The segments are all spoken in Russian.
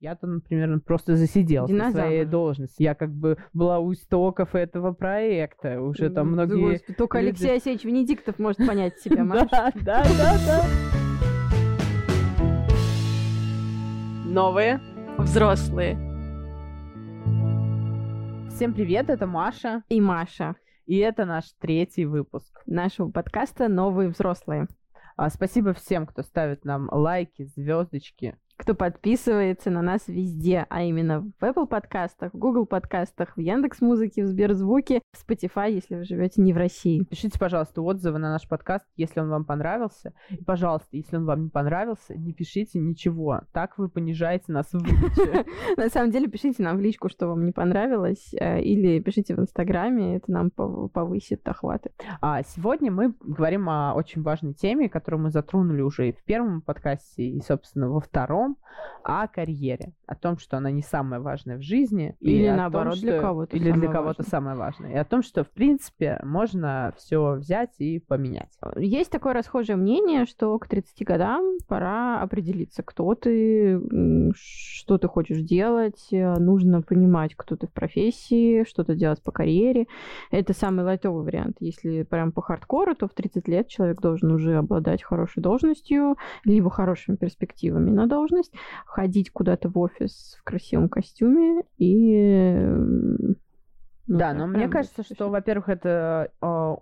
Я-то, например, просто засиделась на Динозавр. своей должности. Я как бы была у истоков этого проекта. Уже там многие... Господи, Только люди- Алексей Асеевич Венедиктов может понять себя, Маш. Да, да, да, да. Новые. Взрослые. Всем привет, это Маша. И Маша И это наш третий выпуск. нашего подкаста «Новые взрослые». А, Спасибо всем, кто ставит нам лайки, звездочки. Кто подписывается на нас везде, а именно в Apple подкастах, в Google подкастах, в Яндекс Музыке, в Сберзвуке, в Spotify, если вы живете не в России. Пишите, пожалуйста, отзывы на наш подкаст, если он вам понравился. И, пожалуйста, если он вам не понравился, не пишите ничего. Так вы понижаете нас в. На самом деле, пишите нам в личку, что вам не понравилось, э, или пишите в Инстаграме, это нам пов- повысит охваты. А сегодня мы говорим о очень важной теме, которую мы затронули уже и в первом подкасте, и, собственно, во втором, о карьере. О том, что она не самая важная в жизни. Или о том, наоборот, для что- кого-то Или для кого-то самое важное. И о том, что, в принципе, можно все взять и поменять. Есть такое расхожее мнение, что к 30 годам пора определиться, кто ты, что ты хочешь делать, э, нужно понимать, кто ты в профессии, что-то делать по карьере. Это самый лайтовый вариант. Если прям по хардкору, то в 30 лет человек должен уже обладать хорошей должностью, либо хорошими перспективами на должность, ходить куда-то в офис в красивом костюме и... ну, да, но мне кажется, что, во-первых, это а,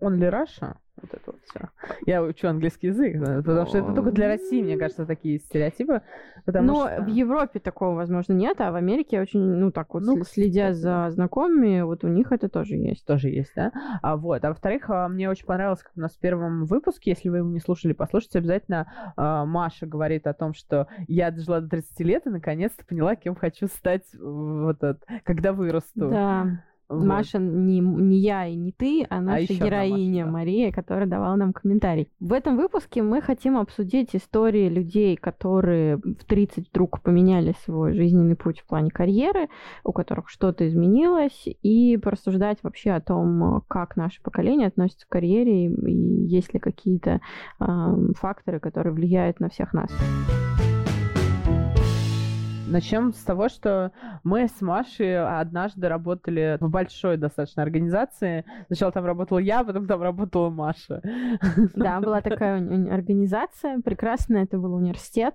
only Russia, вот это вот все. Я учу английский язык, потому что это только для России, мне кажется, такие стереотипы. Но что... в Европе такого, возможно, нет, а в Америке очень, ну, так вот, Ну, следя за знакомыми, вот у них это тоже есть. тоже есть, да? А вот, а во-вторых, а, мне очень понравилось, как у нас в первом выпуске, если вы его не слушали, послушайте обязательно. а, Маша говорит о том, что я дожила до 30 лет и наконец-то поняла, кем хочу стать, вот когда вырасту. Да, Вот. Маша не, не я и не ты, а наша ещё одна героиня Маша, да. Мария, которая давала нам комментарий. В этом выпуске мы хотим обсудить истории людей, которые в 30 вдруг поменяли свой жизненный путь в плане карьеры, у которых что-то изменилось, и порассуждать вообще о том, как наше поколение относится к карьере, и, есть ли какие-то ам, факторы, которые влияют на всех нас. Начнем с того, что мы с Машей однажды работали в большой достаточно организации. Сначала там работала я, потом там работала Маша. Да, была такая организация прекрасная, это был университет,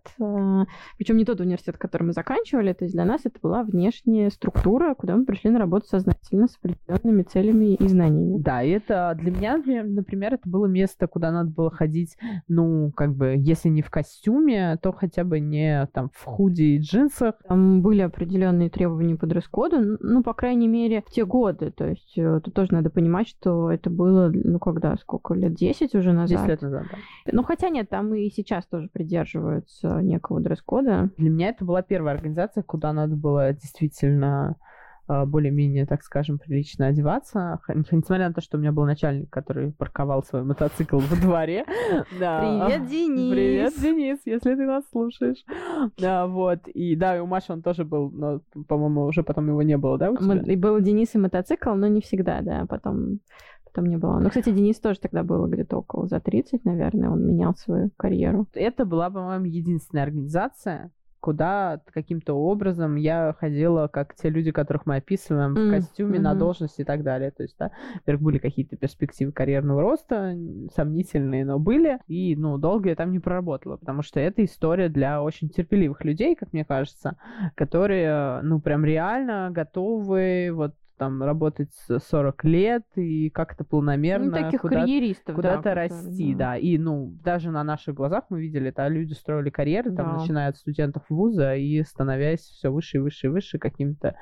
причем не тот университет, который мы заканчивали, то есть для нас это была внешняя структура, куда мы пришли на работу сознательно с определенными целями и знаниями. Да, и это для меня, например, например, это было место, куда надо было ходить, ну, как бы, если не в костюме, то хотя бы не там в худи и джинсах. Там были определенные требования по дресс-коду, ну, по крайней мере, в те годы. То есть э, тут тоже надо понимать, что это было, ну, когда, сколько, лет 10 уже назад. 10 лет назад, да. Ну, хотя нет, там и сейчас тоже придерживаются некого дресс-кода. Для меня это была первая организация, куда надо было действительно более-менее, так скажем, прилично одеваться. Несмотря на то, что у меня был начальник, который парковал свой мотоцикл во дворе. Да. Привет, Денис! Привет, Денис, если ты нас слушаешь. Да, вот. И да, и у Маши он тоже был, но, по-моему, уже потом его не было, да, у тебя? И был Денис и мотоцикл, но не всегда, да, потом, потом не было. Ну, кстати, Денис тоже тогда было где-то около за 30, наверное, он менял свою карьеру. Это была, по-моему, единственная организация, куда каким-то образом я ходила, как те люди, которых мы описываем, в М, костюме, на мгм. должности и так далее. То есть, да, во-первых, были какие-то перспективы карьерного роста, сомнительные, но были. И, ну, долго я там не проработала, потому что это история для очень терпеливых людей, как мне кажется, которые, ну, прям реально готовы вот там работать с 40 лет и как-то планомерно Ну, таких куда-то карьеристов, да, куда-то которые, расти, да. И, ну, даже на наших глазах мы видели, да, люди строили карьеры, там, Да. начиная от студентов вуза и становясь все выше и выше и выше какими-то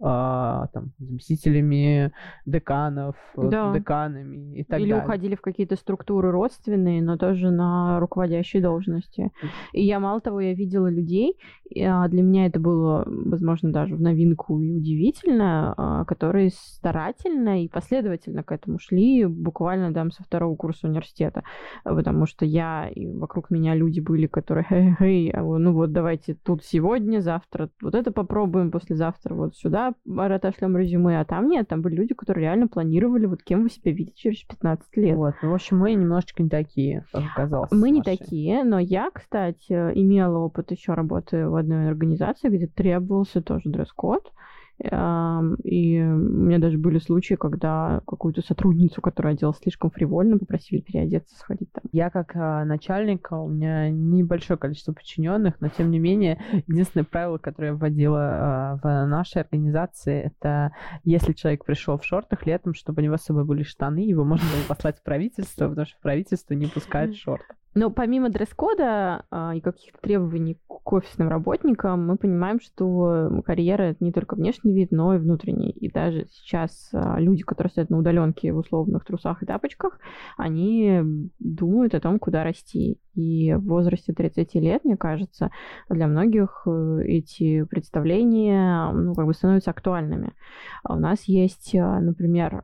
а, там заместителями деканов, Да. деканами и так Или далее. уходили в какие-то структуры родственные, но тоже на руководящие должности. И я, мало того, я видела людей, а, для меня это было, возможно, даже в новинку и удивительно, а, которые старательно и последовательно к этому шли, буквально там со второго курса университета, потому что я и вокруг меня люди были, которые, хей, хей, ну вот давайте тут сегодня, завтра вот это попробуем, послезавтра вот сюда отошлем резюме, а там нет, там были люди, которые реально планировали, вот кем вы себя видите через 15 лет. Вот, ну, в общем, мы немножечко не такие, как оказалось. Мы не такие, но я, кстати, имела опыт еще работы в одной организации, где требовался тоже дресс-код. И у меня даже были случаи, когда какую-то сотрудницу, которая оделась слишком фривольно, попросили переодеться, сходить там. Я как а, начальник, у меня небольшое количество подчиненных, но тем не менее, единственное правило, которое я вводила а, в нашей организации, это если человек пришел в шортах летом, чтобы у него с собой были штаны, его можно было послать в правительство, потому что правительство не пускает шорты. Но помимо дресс-кода а, и каких-то требований к офисным работникам, мы понимаем, что карьера это не только внешний вид, но и внутренний. И даже сейчас а, люди, которые сидят на удаленке в условных трусах и тапочках, они думают о том, куда расти. И в возрасте 30 лет, мне кажется, для многих э, эти представления ну, как бы становятся актуальными. А у нас есть, а, например,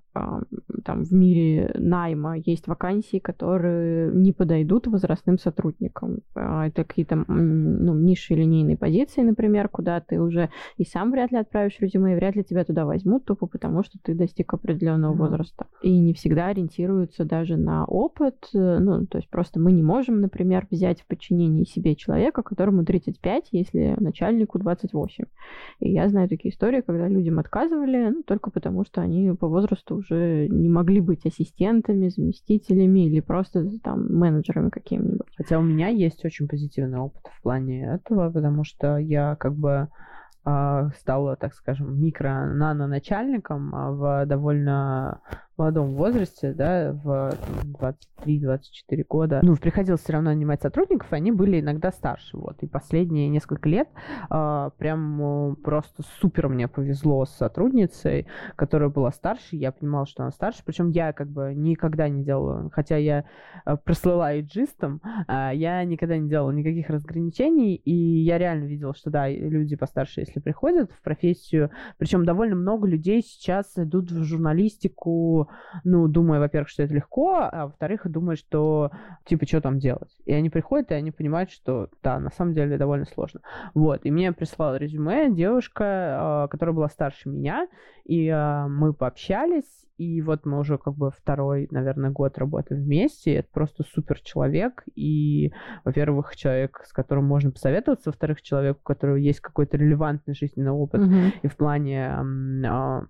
там в мире найма есть вакансии, которые не подойдут возрастным сотрудникам. А, это какие-то ну, низшие линейные позиции, например, куда ты уже и сам вряд ли отправишь резюме, и вряд ли тебя туда возьмут, тупо потому что ты достиг определенного mm-hmm. возраста. И не всегда ориентируются даже на опыт. Ну, то есть просто мы не можем, например, взять в подчинение себе человека, которому 35, если начальнику 28. И я знаю такие истории, когда людям отказывали, ну, только потому что они по возрасту уже не могли быть ассистентами, заместителями или просто там менеджерами каким-нибудь. Хотя у меня есть очень позитивный опыт в плане этого, потому что я как бы а, стала, так скажем, микро-нано начальником а, в довольно молодом возрасте, да, в 23-24 года, ну, приходилось все равно нанимать сотрудников, они были иногда старше, вот. И последние несколько лет э, прям просто супер мне повезло с сотрудницей, которая была старше, я понимала, что она старше, причем я как бы никогда не делала, хотя я э, прослыла иджистом, э, я никогда не делала никаких разграничений, и я реально видела, что, да, люди постарше, если приходят в профессию, причем довольно много людей сейчас идут в журналистику, ну, думая, во-первых, что это легко, а во-вторых, думая, что, типа, что там делать. И они приходят, и они понимают, что, да, на самом деле довольно сложно. Вот, и мне прислала резюме девушка, а, которая была старше меня, и а, мы пообщались, и вот мы уже как бы второй, наверное, год работаем вместе. Это просто супер человек. И, во-первых, человек, с которым можно посоветоваться, во-вторых, человек, у которого есть какой-то релевантный жизненный опыт. Mm-hmm. И в плане, а,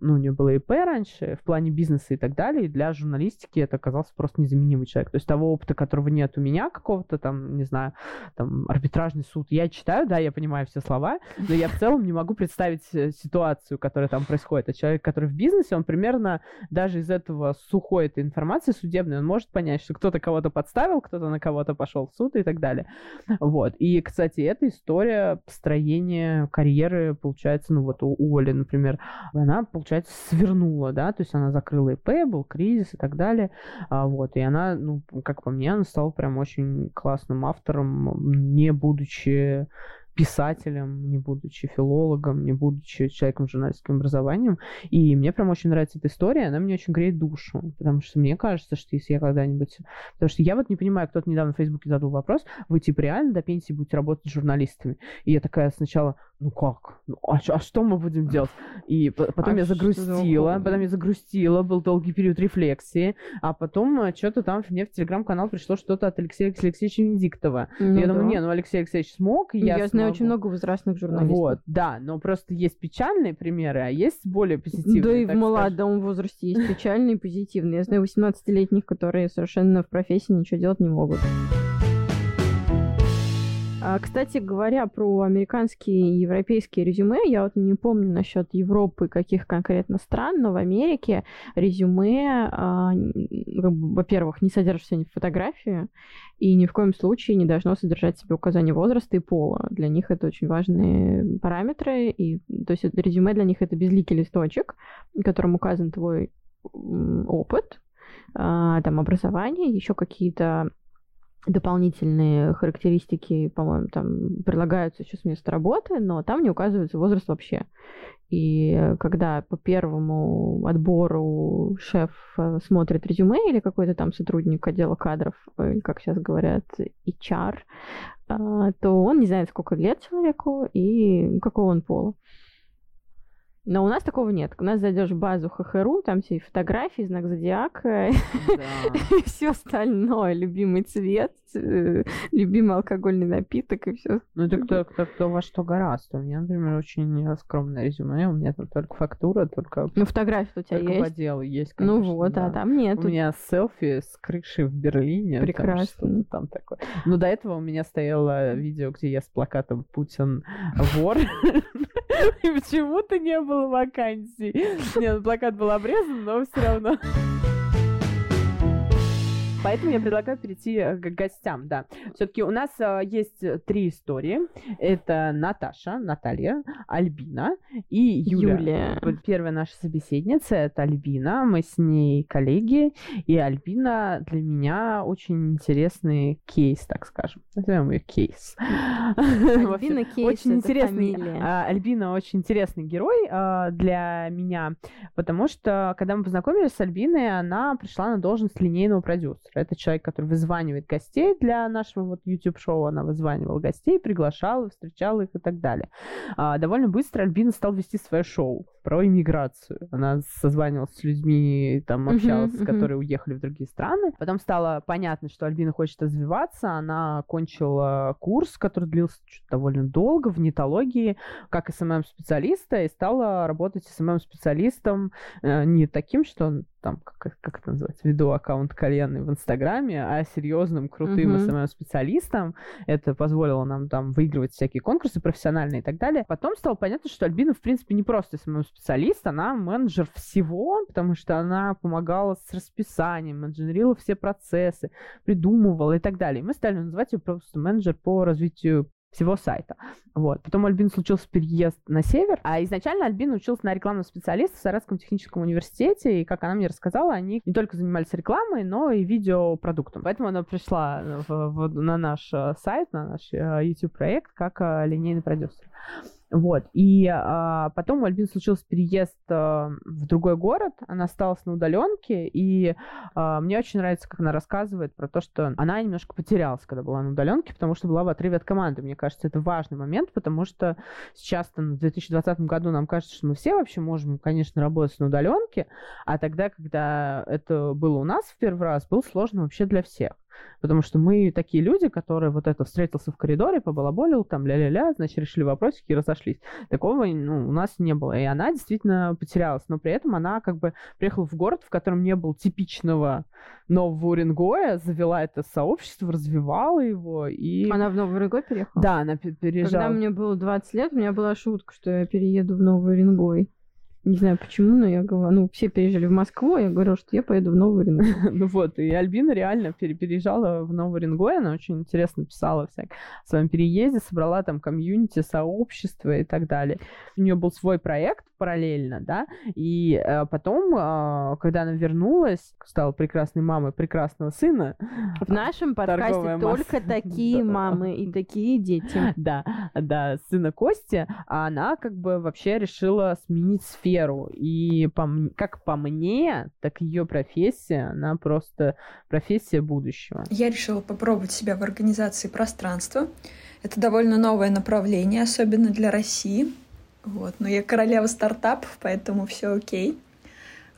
ну, у нее было ИП раньше, в плане бизнеса и так далее. И для журналистики это оказался просто незаменимый человек. То есть того опыта, которого нет у меня, какого-то там, не знаю, там, арбитражный суд, я читаю, да, я понимаю все слова, но я в целом не могу представить э, ситуацию, которая там происходит. А человек, который в бизнесе, он примерно даже из этого сухой этой информации судебной, он может понять, что кто-то кого-то подставил, кто-то на кого-то пошел в суд и так далее. Вот. И, кстати, эта история построения карьеры, получается, ну вот у, у Оли, например, она, получается, свернула, да, то есть она закрыла ИП, был кризис и так далее. А, вот. И она, ну, как по мне, она стала прям очень классным автором, не будучи писателем, не будучи филологом, не будучи человеком с журналистским образованием. И мне прям очень нравится эта история, она мне очень греет душу, потому что мне кажется, что если я когда-нибудь... Потому что я вот не понимаю, кто-то недавно в Фейсбуке задал вопрос, вы типа реально до пенсии будете работать с журналистами? И я такая сначала, ну как? Ну, а, а что мы будем делать? И потом а я загрустила, потом я загрустила, был долгий период рефлексии, а потом э, что-то там мне в телеграм-канал пришло что-то от Алексея Алексеевича Венедиктова. Ну, я да. думаю, не, ну Алексей Алексеевич смог, я, я знаю очень много возрастных журналистов. Вот, да, но просто есть печальные примеры, а есть более позитивные. Да и в молодом скажем. возрасте есть печальные и позитивные. Я знаю 18-летних, которые совершенно в профессии ничего делать не могут. Кстати говоря, про американские и европейские резюме, я вот не помню насчет Европы, каких конкретно стран, но в Америке резюме, а, во-первых, не содержит сегодня фотографию, и ни в коем случае не должно содержать в себе указание возраста и пола. Для них это очень важные параметры, и то есть резюме для них это безликий листочек, в котором указан твой опыт, а, там образование, еще какие-то дополнительные характеристики, по-моему, там прилагаются еще с места работы, но там не указывается возраст вообще. И когда по первому отбору шеф э, смотрит резюме или какой-то там сотрудник отдела кадров, э, как сейчас говорят, HR, то он не знает, сколько лет человеку и какого он пола. Но у нас такого нет. У нас зайдешь в базу ХХРУ, там все фотографии, знак зодиака, и все остальное, любимый цвет, э, любимый алкогольный напиток и все. Ну это кто, кто, кто во что гораздо. У меня, например, очень скромное резюме. У меня там только фактура, только... Ну фотография у тебя есть? по делу есть, конечно, Ну вот, да. а там нет. У меня селфи с крыши в Берлине. Прекрасно. Там, там такое. Но до этого у меня стояло видео, где я с плакатом «Путин вор». И почему-то не было вакансий. Нет, плакат был обрезан, но все равно. Поэтому я предлагаю перейти э, к гостям, да. Все-таки у нас э, есть три истории. Это Наташа, Наталья, Альбина и Юля. Юлия. Первая наша собеседница — это Альбина. Мы с ней коллеги. И Альбина для меня очень интересный кейс, так скажем. Назовем ее кейс. Альбина кейс Очень интересный. А, Альбина очень интересный герой а, для меня, потому что, когда мы познакомились с Альбиной, она пришла на должность линейного продюсера. Это человек, который вызванивает гостей для нашего вот YouTube-шоу. Она вызванивала гостей, приглашала, встречала их и так далее. А, довольно быстро Альбина стал вести свое шоу про иммиграцию. Она созванивалась с людьми, там общалась, uh-huh, uh-huh. которые уехали в другие страны. Потом стало понятно, что Альбина хочет развиваться. Она окончила курс, который длился довольно долго в Нетологии, как SMM-специалиста, и стала работать SMM-специалистом э, не таким, что он там, как, как это называется, веду аккаунт кальянный в Инстаграме, а серьезным, крутым uh-huh. SMM-специалистом. Это позволило нам там выигрывать всякие конкурсы профессиональные и так далее. Потом стало понятно, что Альбина, в принципе, не просто SMM-специалист, она менеджер всего, потому что она помогала с расписанием, менеджерила все процессы, придумывала и так далее. И мы стали называть ее просто менеджер по развитию всего сайта. Вот. Потом у Альбины случился переезд на север, а изначально Альбина учился на рекламном специалисте в Саратовском техническом университете, и, как она мне рассказала, они не только занимались рекламой, но и видеопродуктом. Поэтому она пришла в, в, на наш э, сайт, на наш YouTube-проект э, как э, линейный продюсер. Вот. И а, потом у Альбины случился переезд а, в другой город. Она осталась на удаленке. И а, мне очень нравится, как она рассказывает про то, что она немножко потерялась, когда была на удаленке, потому что была в отрыве от команды. Мне кажется, это важный момент, потому что сейчас в 2020 году нам кажется, что мы все вообще можем, конечно, работать на удаленке, а тогда, когда это было у нас в первый раз, было сложно вообще для всех. Потому что мы такие люди, которые вот это встретился в коридоре, побалаболил, там ля-ля-ля, значит, решили вопросики и разошлись. Такого ну, у нас не было. И она действительно потерялась. Но при этом она как бы приехала в город, в котором не было типичного нового Уренгоя, завела это сообщество, развивала его. И... Она в Новый Уренгой переехала? Да, она переезжала. Когда мне было 20 лет, у меня была шутка, что я перееду в Новый Уренгой. Не знаю почему, но я говорю, ну, все переезжали в Москву, я говорила, что я поеду в Новый Уренгой. Ну вот, и Альбина реально переезжала в Новый Уренгой, она очень интересно писала всяк о своем переезде, собрала там комьюнити, сообщество и так далее. У нее был свой проект параллельно, да, и э, потом, э, когда она вернулась, стала прекрасной мамой прекрасного сына. В нашем подкасте только такие мамы и такие дети. Да, да, сына Кости, а она как бы вообще решила сменить сферу сферу. И по, как по мне, так ее профессия, она просто профессия будущего. Я решила попробовать себя в организации пространства. Это довольно новое направление, особенно для России. Вот. Но я королева стартапов, поэтому все окей.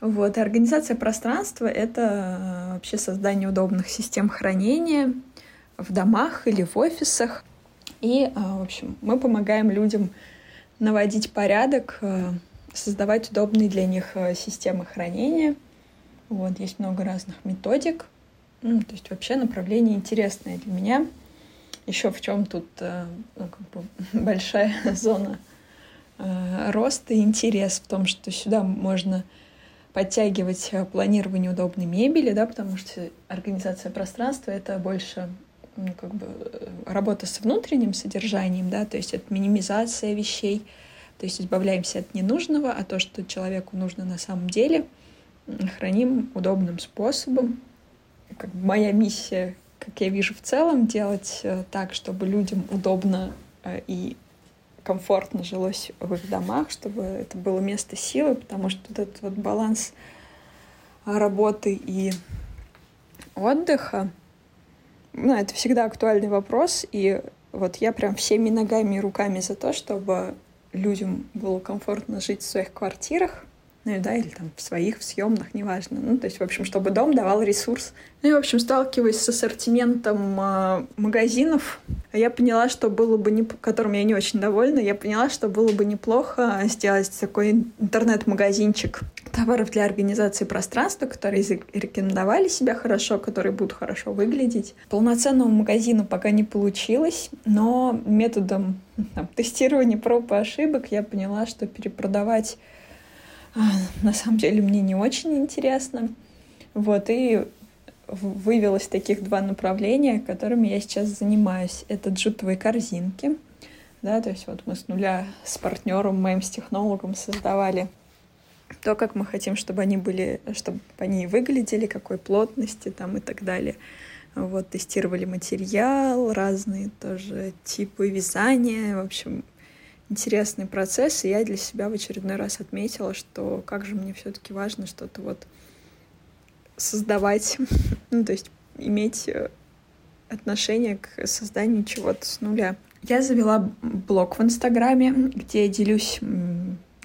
Вот. И организация пространства — это э, вообще создание удобных систем хранения в домах или в офисах. И, э, в общем, мы помогаем людям наводить порядок э, создавать удобные для них системы хранения. Вот, есть много разных методик. Ну, то есть вообще направление интересное для меня. Еще в чем тут ну, как бы большая зона э, роста и интерес в том, что сюда можно подтягивать планирование удобной мебели, да, потому что организация пространства — это больше ну, как бы работа с внутренним содержанием, да, то есть это минимизация вещей, то есть избавляемся от ненужного, а то, что человеку нужно на самом деле, храним удобным способом. Как бы моя миссия как я вижу в целом, делать э, так, чтобы людям удобно э, и комфортно жилось в их домах, чтобы это было место силы, потому что вот этот вот баланс работы и отдыха, ну, это всегда актуальный вопрос, и вот я прям всеми ногами и руками за то, чтобы людям было комфортно жить в своих квартирах, ну да, или там в своих, в съемных, неважно. Ну, то есть, в общем, чтобы дом давал ресурс. Ну и, в общем, сталкиваясь с ассортиментом э, магазинов, я поняла, что было бы, не, которым я не очень довольна, я поняла, что было бы неплохо сделать такой интернет-магазинчик товаров для организации пространства, которые рекомендовали себя хорошо, которые будут хорошо выглядеть. Полноценного магазина пока не получилось, но методом там, тестирования проб и ошибок я поняла, что перепродавать на самом деле мне не очень интересно. Вот, и вывелось таких два направления, которыми я сейчас занимаюсь. Это джутовые корзинки. Да, то есть вот мы с нуля с партнером, моим с технологом создавали то, как мы хотим, чтобы они были, чтобы они выглядели, какой плотности там и так далее. Вот, тестировали материал, разные тоже типы вязания, в общем, интересный процесс, и я для себя в очередной раз отметила, что как же мне все-таки важно что-то вот создавать, ну, то есть иметь э, отношение к созданию чего-то с нуля. Я завела блог в Инстаграме, где я делюсь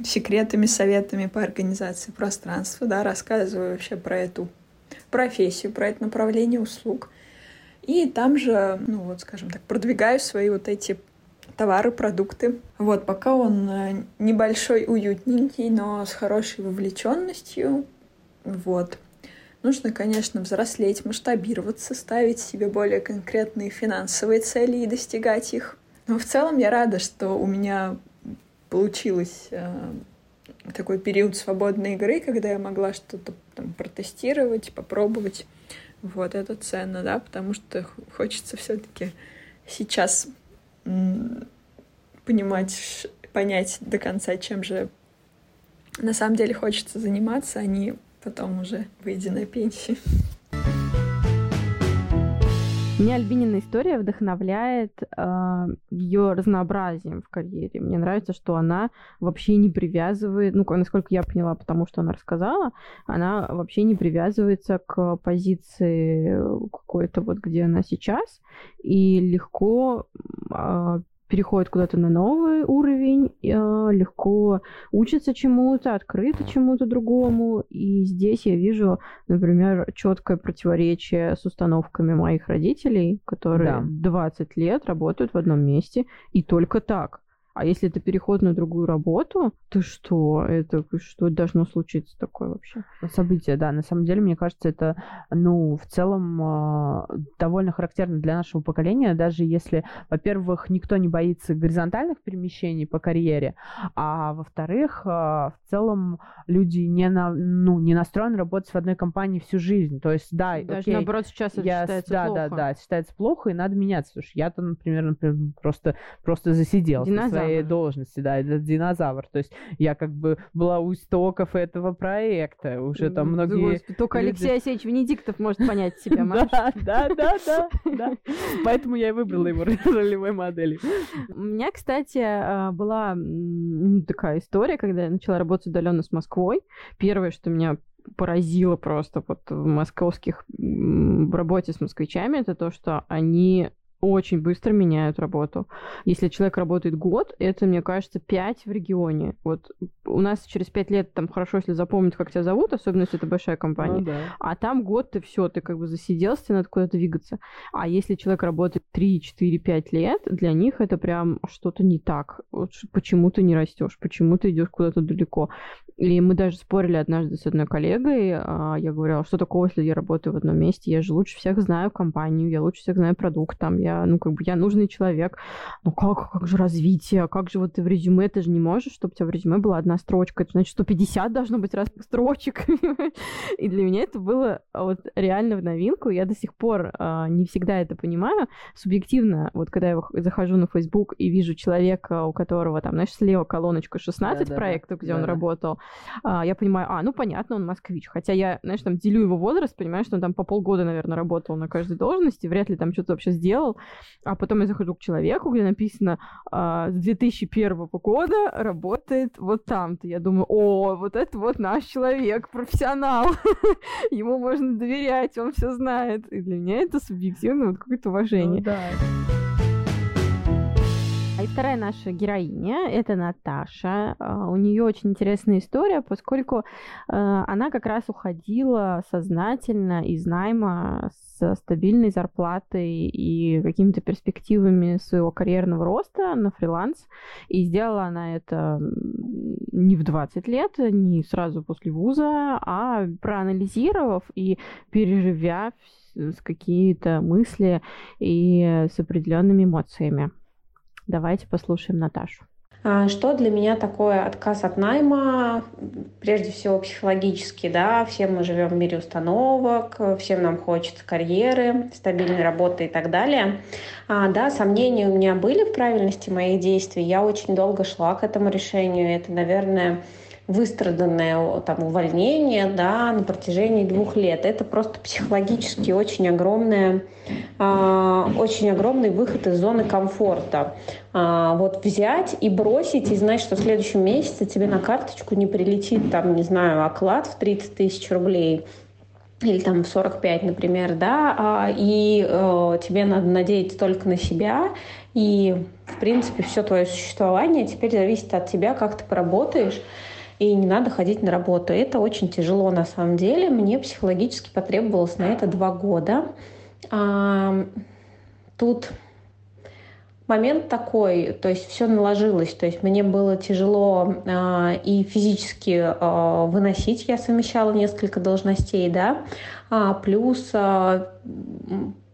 секретами, советами по организации пространства, да, рассказываю вообще про эту профессию, про это направление услуг. И там же, ну вот, скажем так, продвигаю свои вот эти товары, продукты. Вот, пока он э, небольшой, уютненький, но с хорошей вовлеченностью. Вот. Нужно, конечно, взрослеть, масштабироваться, ставить себе более конкретные финансовые цели и достигать их. Но в целом я рада, что у меня получилось э, такой период свободной игры, когда я могла что-то там протестировать, попробовать. Вот это ценно, да, потому что хочется все-таки сейчас понимать, понять до конца, чем же на самом деле хочется заниматься, а не потом уже выйдя на пенсию. Меня Альбинина история вдохновляет э, ее разнообразием в карьере. Мне нравится, что она вообще не привязывает, ну, насколько я поняла, потому что она рассказала, она вообще не привязывается к позиции какой-то вот, где она сейчас, и легко э, переходит куда-то на новый уровень, э, легко учится чему-то, открыто чему-то другому. И здесь я вижу, например, четкое противоречие с установками моих родителей, которые да. 20 лет работают в одном месте, и только так. А если это переход на другую работу, то что? Это что должно случиться такое вообще? Событие, да. На самом деле, мне кажется, это, ну, в целом э, довольно характерно для нашего поколения, даже если, во-первых, никто не боится горизонтальных перемещений по карьере, а во-вторых, э, в целом люди не, на, ну, не настроены работать в одной компании всю жизнь. То есть, да, Даже окей, наоборот, сейчас это я, считается да, плохо. Да, да, да, считается плохо, и надо меняться. Слушай, я-то, например, например просто, просто засиделся. Динозавр своей должности, да, это динозавр. То есть я как бы была у истоков этого проекта. Уже там многие... Только. Алексей Алексеевич Венедиктов может понять себя, Да, да, да, да, да. Поэтому я и выбрала его ролевой модели. У меня, кстати, а, была такая история, когда я начала работать удаленно с Москвой. Первое, что меня поразило просто вот в московских в работе с москвичами, это то, что они очень быстро меняют работу. Если человек работает год, это, мне кажется, пять в регионе. Вот у нас через пять лет там хорошо, если запомнить, как тебя зовут, особенно если это большая компания. Ну, да. А там год ты все, ты как бы засиделся, тебе надо куда-то двигаться. А если человек работает 3, 4, 5 лет, для них это прям что-то не так. Вот почему ты не растешь, почему ты идешь куда-то далеко. И мы даже спорили однажды с одной коллегой. А, я говорила, что такого, если я работаю в одном месте? Я же лучше всех знаю компанию, я лучше всех знаю продукт, там, я ну, как бы я нужный человек. Ну, как, как же развитие? Как же вот ты в резюме, ты же не можешь, чтобы у тебя в резюме была одна строчка. Это значит, 150 должно быть раз строчек. И для меня это было вот реально в новинку. Я до сих пор а, не всегда это понимаю. Субъективно, вот когда я захожу на Facebook и вижу человека, у которого там, знаешь, слева колоночка 16 да, проектов, да, где да. он работал, а, я понимаю, а, ну понятно, он москвич. Хотя я, знаешь, там делю его возраст, понимаю, что он там по полгода, наверное, работал на каждой должности, вряд ли там что-то вообще сделал. А потом я захожу к человеку, где написано а, с 2001 года работает вот там-то. Я думаю, о, вот это вот наш человек, профессионал. Ему можно доверять, он все знает. И для меня это субъективно вот какое-то уважение. Ну, да. И вторая наша героиня — это Наташа. А, у нее очень интересная история, поскольку э, она как раз уходила сознательно из найма с стабильной зарплатой и какими-то перспективами своего карьерного роста на фриланс. И сделала она это не в 20 лет, не сразу после вуза, а проанализировав и переживя какие-то мысли и с определенными эмоциями. Давайте послушаем Наташу. А, что для меня такое отказ от найма? Прежде всего психологически, да, все мы живем в мире установок, всем нам хочется карьеры, стабильной работы и так далее. А, да, сомнения у меня были в правильности моих действий. Я очень долго шла к этому решению. Это, наверное, выстраданное там, увольнение да, на протяжении двух лет. Это просто психологически очень, огромное, э, очень огромный выход из зоны комфорта. Э, вот взять и бросить, и знать, что в следующем месяце тебе на карточку не прилетит, там, не знаю, оклад в 30 тысяч рублей, или там в 45, например, да, а, и э, тебе надо надеяться только на себя, и, в принципе, все твое существование теперь зависит от тебя, как ты поработаешь, и не надо ходить на работу. Это очень тяжело на самом деле. Мне психологически потребовалось на это два года. А, тут момент такой, то есть все наложилось, то есть мне было тяжело э, и физически э, выносить, я совмещала несколько должностей, да, а, плюс э,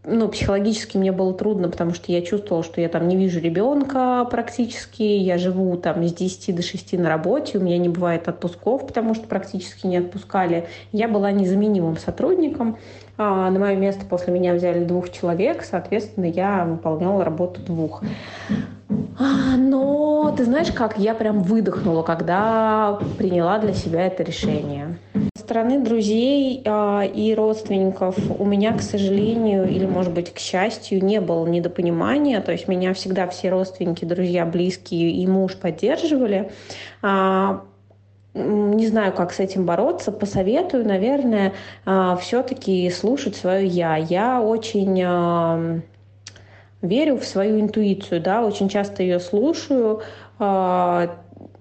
ну, психологически мне было трудно, потому что я чувствовала, что я там не вижу ребенка практически, я живу там с 10 до 6 на работе, у меня не бывает отпусков, потому что практически не отпускали. Я была незаменимым сотрудником, на мое место после меня взяли двух человек, соответственно, я выполняла работу двух. А, но ты знаешь, как я прям выдохнула, когда приняла для себя это решение стороны друзей э, и родственников у меня, к сожалению, или, может быть, к счастью, не было недопонимания. То есть меня всегда все родственники, друзья, близкие и муж поддерживали. А, не знаю, как с этим бороться, посоветую, наверное, все-таки слушать свое я. Я очень верю в свою интуицию, да, очень часто ее слушаю,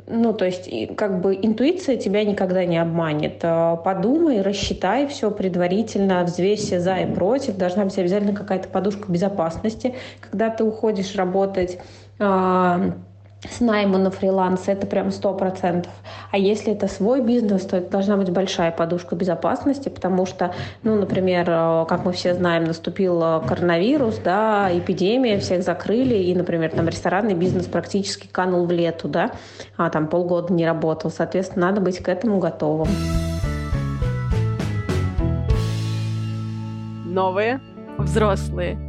ну, то есть, как бы интуиция тебя никогда не обманет. А, подумай, рассчитай все предварительно, взвесь за и против. Должна быть обязательно какая-то подушка безопасности, когда ты уходишь работать а, с найма на фриланс, это прям сто процентов. А если это свой бизнес, то это должна быть большая подушка безопасности, потому что, ну, например, э, как мы все знаем, наступил э, коронавирус, да, эпидемия, всех закрыли, и, например, там ресторанный бизнес практически канул в лету, да, а там полгода не работал. Соответственно, надо быть к этому готовым. Новые взрослые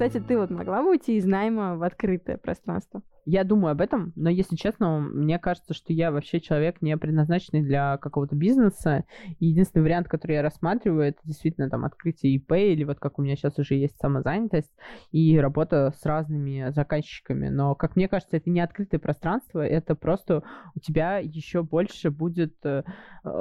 кстати, ты вот могла бы уйти из найма в открытое пространство? Я думаю об этом, но, если честно, мне кажется, что я вообще человек не предназначенный для какого-то бизнеса. Единственный вариант, который я рассматриваю, это действительно там открытие ИП или вот как у меня сейчас уже есть самозанятость и работа с разными заказчиками. Но, как мне кажется, это не открытое пространство, это просто у тебя еще больше будет э,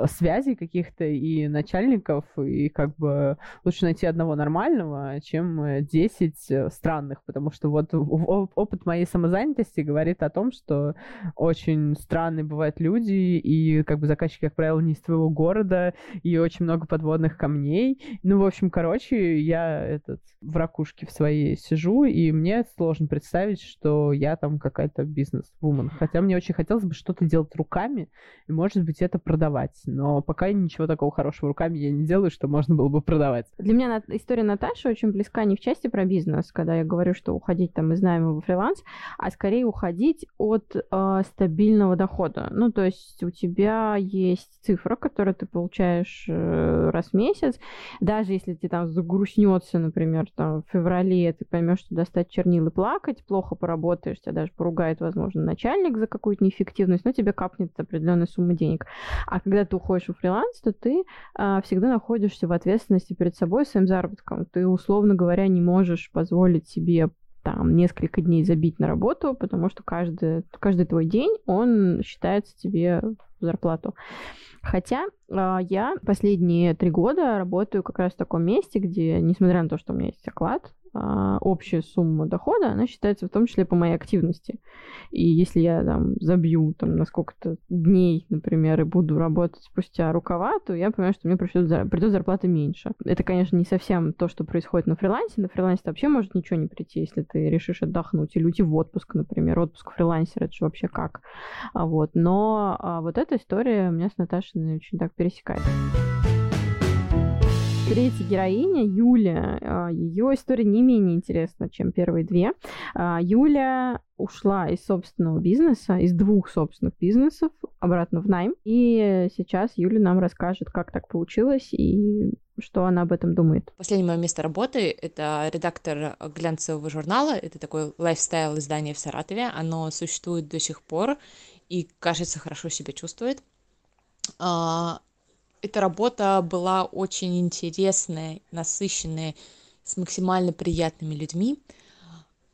связей каких-то и начальников, и как бы лучше найти одного нормального, чем 10 э, странных, потому что вот опыт моей самозанятости новости говорит о том, что очень странные бывают люди, и как бы заказчики, как правило, не из твоего города, и очень много подводных камней. Ну, в общем, короче, я этот в ракушке в своей сижу, и мне сложно представить, что я там какая-то бизнес-вумен. Хотя мне очень хотелось бы что-то делать руками, и, может быть, это продавать. Но пока ничего такого хорошего руками я не делаю, что можно было бы продавать. Для меня история Наташи очень близка не в части про бизнес, когда я говорю, что уходить там из найма во фриланс, а скорее скорее уходить от э, стабильного дохода. Ну, то есть у тебя есть цифра, которую ты получаешь э, раз в месяц. Даже если тебе там загрустнется, например, там, в феврале, ты поймешь, что достать чернил и плакать, плохо поработаешь, тебя даже поругает, возможно, начальник за какую-то неэффективность, но тебе капнет определенная сумма денег. А когда ты уходишь в фриланс, то ты э, всегда находишься в ответственности перед собой, своим заработком. Ты, условно говоря, не можешь позволить себе там несколько дней забить на работу, потому что каждый, каждый твой день, он считается тебе в зарплату. Хотя э, я последние три года работаю как раз в таком месте, где, несмотря на то, что у меня есть оклад, общая сумма дохода, она считается в том числе по моей активности. И если я там забью там на сколько-то дней, например, и буду работать спустя рукава, то я понимаю, что мне придет, придет зарплата меньше. Это, конечно, не совсем то, что происходит на фрилансе. На фрилансе вообще может ничего не прийти, если ты решишь отдохнуть или уйти в отпуск, например. Отпуск фрилансера, это же вообще как. А вот. Но а, вот эта история у меня с Наташей очень так пересекается. Третья героиня, Юля, а, ее история не менее интересна, чем первые две. А, Юля ушла из собственного бизнеса, из двух собственных бизнесов, обратно в найм. И сейчас Юля нам расскажет, как так получилось и что она об этом думает. Последнее мое место работы — это редактор глянцевого журнала. Это такое лайфстайл издание в Саратове. Оно существует до сих пор и, кажется, хорошо себя чувствует. Эта работа была очень интересная, насыщенная, с максимально приятными людьми,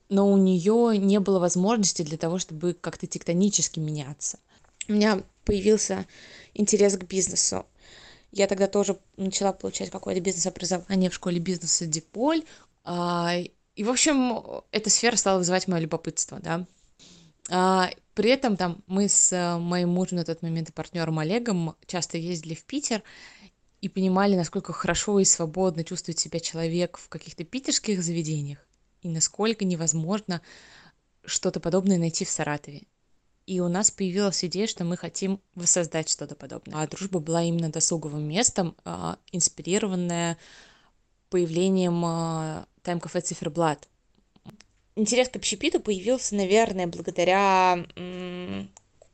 но у нее не было возможности для того, чтобы как-то тектонически меняться. У меня появился интерес к бизнесу. Я тогда тоже начала получать какое-то бизнес-образование в школе бизнеса Диполь. А, и, в общем, эта сфера стала вызывать мое любопытство, да. А, при этом там мы с э, моим мужем на тот момент и партнером Олегом часто ездили в Питер и понимали, насколько хорошо и свободно чувствует себя человек в каких-то питерских заведениях и насколько невозможно что-то подобное найти в Саратове. И у нас появилась идея, что мы хотим воссоздать что-то подобное. А дружба была именно досуговым местом, а, инспирированная появлением тайм-кафе «Циферблат», интерес к общепиту появился, наверное, благодаря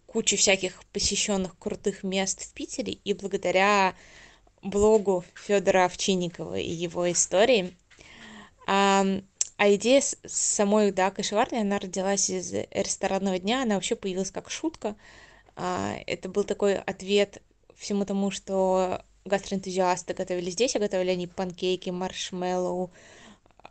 куче всяких посещенных крутых мест в Питере и благодаря блогу Федора Овчинникова и его истории. А, а идея с самой, да, кашеварни, она родилась из ресторанного дня, она вообще появилась как шутка. А, это был такой ответ всему тому, что гастроэнтузиасты готовили здесь, а готовили они панкейки, маршмеллоу,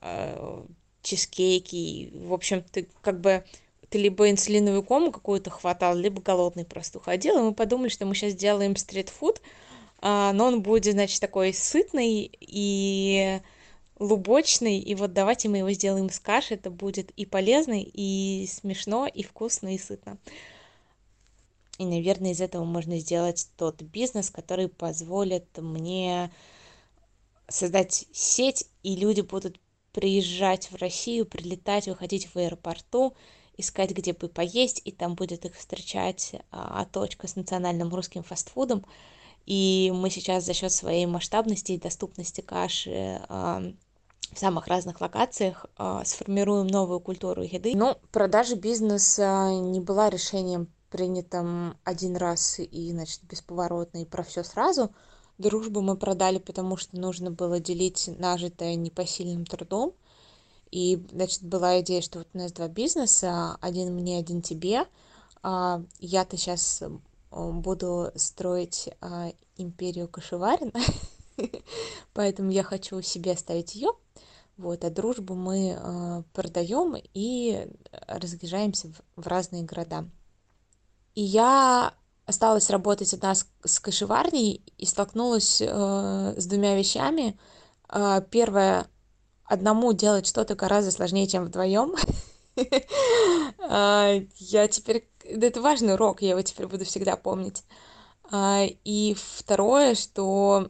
а, чизкейки. В общем, ты как бы ты либо инсулиновую кому какую-то хватал, либо голодный просто уходил. И мы подумали, что мы сейчас сделаем стритфуд, а, но он будет, значит, такой сытный и лубочный, и вот давайте мы его сделаем с каши, это будет и полезно, и смешно, и вкусно, и сытно. И, наверное, из этого можно сделать тот бизнес, который позволит мне создать сеть, и люди будут приезжать в Россию, прилетать, выходить в аэропорту, искать, где бы поесть, и там будет их встречать а, точка с национальным русским фастфудом. И мы сейчас за счет своей масштабности и доступности каши а, в самых разных локациях а, сформируем новую культуру еды. Но продажа бизнеса не была решением принятым один раз и, значит, бесповоротно и про все сразу – дружбу мы продали потому что нужно было делить нажитое непосильным трудом. И значит была идея что вот у нас два бизнеса один мне один тебе. А я-то сейчас буду строить а, империю кашеварин поэтому я хочу себе оставить ее вот а дружбу мы а, продаем и разъезжаемся в разные города. И я осталась работать одна с, с кашеварней и столкнулась э, с двумя вещами. Э, первое, одному делать что-то гораздо сложнее, чем вдвоем. Э, я теперь... Это важный урок, я его теперь буду всегда помнить. Э, и второе, что,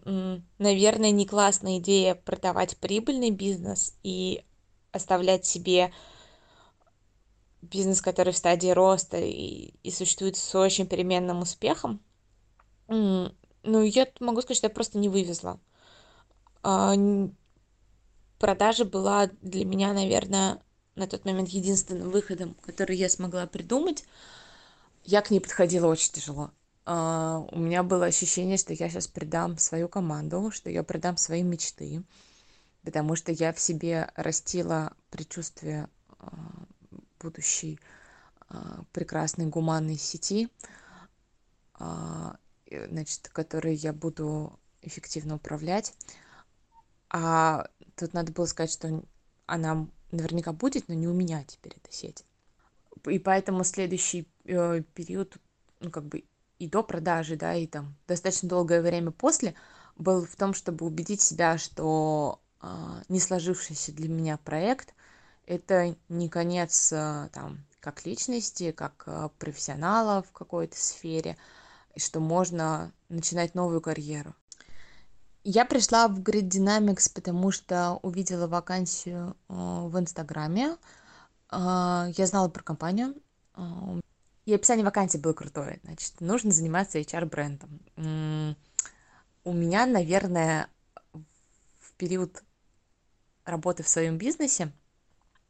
наверное, не классная идея продавать прибыльный бизнес и оставлять себе бизнес, который в стадии роста и, и существует с очень переменным успехом, ну, я могу сказать, что я просто не вывезла. А, продажа была для меня, наверное, на тот момент единственным выходом, который я смогла придумать. Я к ней подходила очень тяжело. Uh, у меня было ощущение, что я сейчас предам свою команду, что я предам свои мечты, потому что я в себе растила предчувствие uh, будущей uh, прекрасной гуманной сети, значит, которой я буду эффективно управлять. А тут надо было сказать, что она наверняка будет, но не у меня теперь эта сеть. И поэтому следующий э, период, ну, как бы и до продажи, да, и там достаточно долгое время после, был в том, чтобы убедить себя, что э, не сложившийся для меня проект — это не конец э, там как личности, как э, профессионала в какой-то сфере, и что можно начинать новую карьеру. Я пришла в Grid Dynamics, потому что увидела вакансию э, в Инстаграме. Я знала про компанию. И описание вакансии было крутое. Значит, нужно заниматься HR-брендом. У меня, наверное, в период работы в своем бизнесе,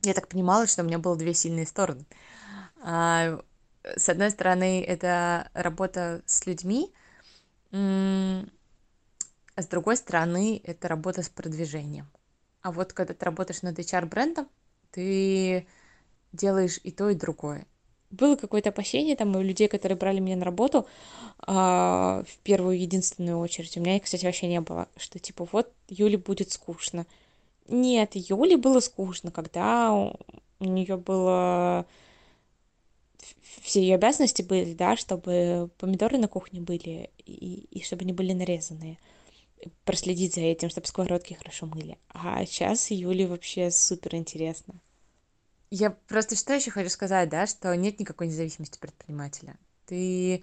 я так понимала, что у меня было две сильные стороны. С одной стороны, это работа с людьми, а с другой стороны, это работа с продвижением. А вот когда ты работаешь над HR-брендом, ты делаешь и то, и другое. Было какое-то опасение там у людей, которые брали меня на работу э, в первую единственную очередь. У меня, кстати, вообще не было, что типа вот Юле будет скучно. Нет, Юле было скучно, когда у нее было все ее обязанности были, да, чтобы помидоры на кухне были и, и чтобы они были нарезанные проследить за этим, чтобы сковородки хорошо мыли. А сейчас Юле вообще супер интересно. Я просто что еще хочу сказать, да, что нет никакой независимости предпринимателя. Ты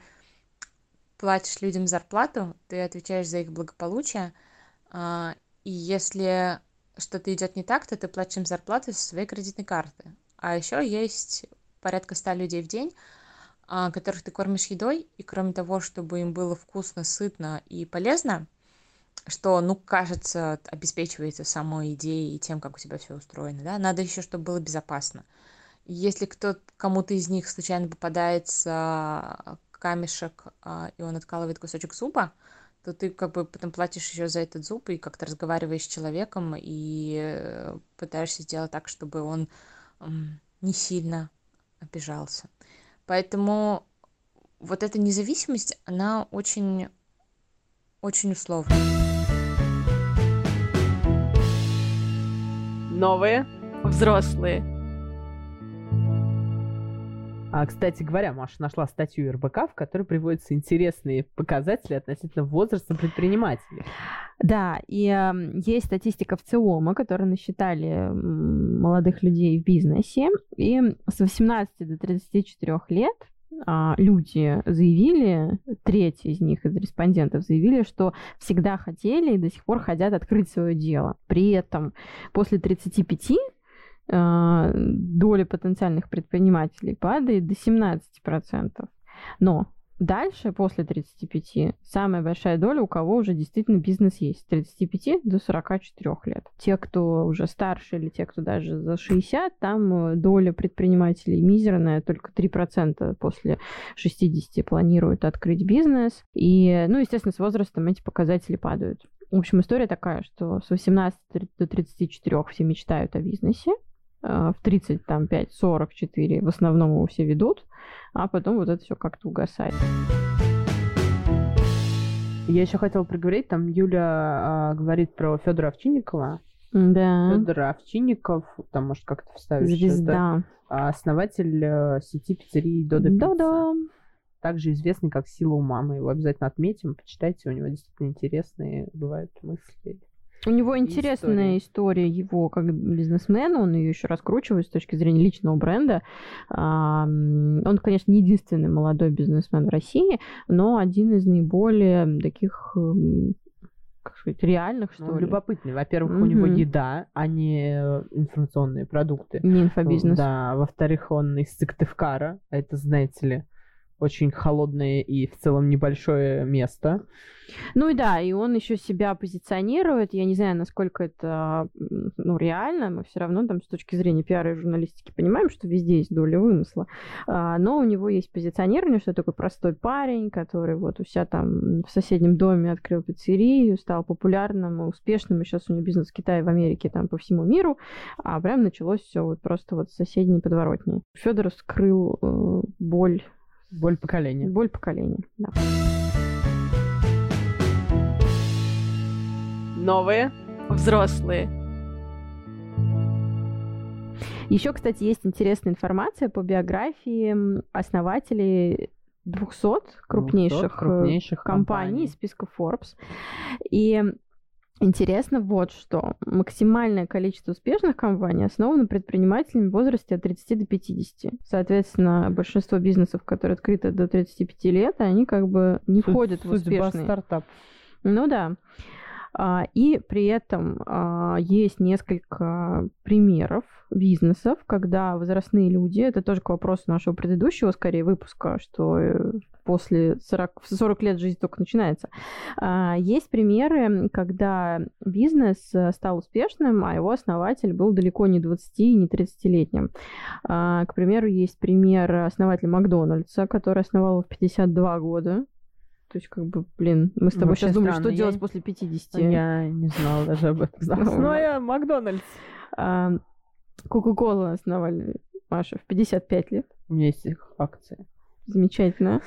платишь людям зарплату, ты отвечаешь за их благополучие, а, и если что-то идет не так, то ты платишь им зарплату со своей кредитной карты. А еще есть порядка ста людей в день, а, которых ты кормишь едой, и кроме того, чтобы им было вкусно, сытно и полезно, что, ну, кажется, обеспечивается самой идеей и тем, как у тебя все устроено, да, надо еще, чтобы было безопасно. Если кто кому-то из них случайно попадается камешек, а, и он откалывает кусочек зуба, то ты как бы потом платишь еще за этот зуб и как-то разговариваешь с человеком и пытаешься сделать так, чтобы он не сильно обижался. Поэтому вот эта независимость, она очень, очень условная. новые, взрослые. А, кстати говоря, Маша нашла статью РБК, в которой приводятся интересные показатели относительно возраста предпринимателей. Да, и э, есть статистика в ЦИОМа, которая насчитали молодых людей в бизнесе, и с 18 до 34 лет а, люди заявили, треть из них, из респондентов, заявили, что всегда хотели и до сих пор хотят открыть свое дело. При этом после 35 а, доля потенциальных предпринимателей падает до 17%. Но Дальше, после 35, самая большая доля, у кого уже действительно бизнес есть, с 35 до 44 лет. Те, кто уже старше или те, кто даже за 60, там э, доля предпринимателей мизерная, только 3% после 60 планируют открыть бизнес. И, ну, естественно, с возрастом эти показатели падают. В общем, история такая, что с 18 до 34 все мечтают о бизнесе, в 30, там, 5, 44 в основном его все ведут, а потом вот это все как-то угасает. Я еще хотела проговорить, там Юля а, говорит про Федора Овчинникова. Да. Федор Овчинников, там, может, как-то вставишь. Звезда. Это, основатель э, сети пиццерии Додо Пицца. Да-да. Также известный как Сила ума. Мы его обязательно отметим, почитайте, у него действительно интересные бывают мысли. У него интересная история. история его как бизнесмена, он ее еще раскручивает с точки зрения личного бренда. Он, конечно, не единственный молодой бизнесмен в России, но один из наиболее таких как сказать, реальных, что ну, ли. любопытный. Во-первых, угу. у него еда, а не информационные продукты. Не инфобизнес. Да. Во-вторых, он из Сыктывкара. Это, знаете ли, очень холодное и в целом небольшое место. Ну и да, и он еще себя позиционирует. Я не знаю, насколько это ну, реально. Мы все равно там с точки зрения пиара и журналистики понимаем, что везде есть доля вымысла. А, но у него есть позиционирование, что такой простой парень, который вот у себя там в соседнем доме открыл пиццерию, стал популярным и успешным, и сейчас у него бизнес в Китае, в Америке, там по всему миру. А прям началось все вот просто вот соседней подворотни. Федор скрыл э, боль Боль поколения. Боль поколения, да. Новые взрослые. Еще, кстати, есть интересная информация по биографии основателей 200 крупнейших, 200 крупнейших компаний, компаний из списка Forbes. И Интересно вот что. Максимальное количество успешных компаний основано предпринимателями в возрасте от 30 до 50. Соответственно, большинство бизнесов, которые открыты до 35 лет, они как бы не Суть, входят в успешные. стартап. Ну да. А, и при этом а, есть несколько примеров бизнесов, когда возрастные люди, это тоже к вопросу нашего предыдущего, скорее, выпуска, что э, после 40, 40 лет жизнь только начинается. А, есть примеры, когда бизнес э, стал успешным, а его основатель был далеко не 20 и не 30-летним. К примеру, есть пример основателя Макдональдса, который основал в 52 года. То есть, как бы, блин, мы с тобой Вообще сейчас думали, что я... делать после 50. Я не знала даже об этом. Запасное Макдональдс. Кока-кола основали, Маша, в 55 лет. У меня есть их акции замечательно.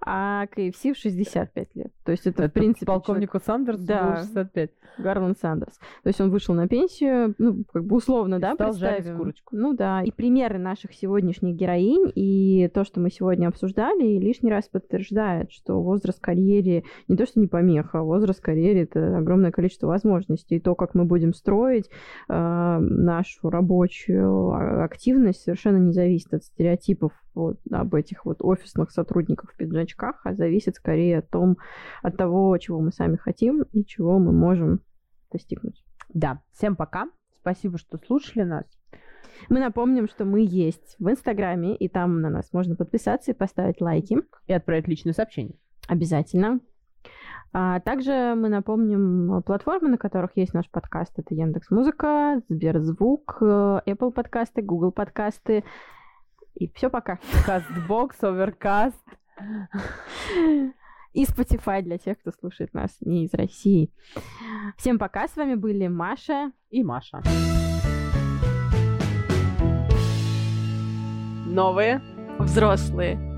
А KFC в 65 лет. То есть это, это в принципе... Полковнику человек... Сандерсу да, было 65. Гарланд Сандерс. То есть он вышел на пенсию, ну, как бы условно, и да, стал представим. курочку. Ну да. И примеры наших сегодняшних героинь и то, что мы сегодня обсуждали, лишний раз подтверждает, что возраст карьере не то, что не помеха, а возраст карьере — это огромное количество возможностей. И то, как мы будем строить э, нашу рабочую а, активность, совершенно не зависит от стереотипов вот, об этих вот офисных сотрудниках в пиджачках, а зависит скорее от, том, от того, чего мы сами хотим и чего мы можем достигнуть. Да, всем пока. Спасибо, что слушали нас. Мы напомним, что мы есть в Инстаграме, и там на нас можно подписаться и поставить лайки. И отправить личное сообщение. Обязательно. А также мы напомним платформы, на которых есть наш подкаст. Это Яндекс Музыка, Сберзвук, э, Apple подкасты, Google подкасты, и все, пока. Castbox, Overcast. И Spotify для тех, кто слушает нас не из России. Всем пока, с вами были Маша и Маша. Новые взрослые.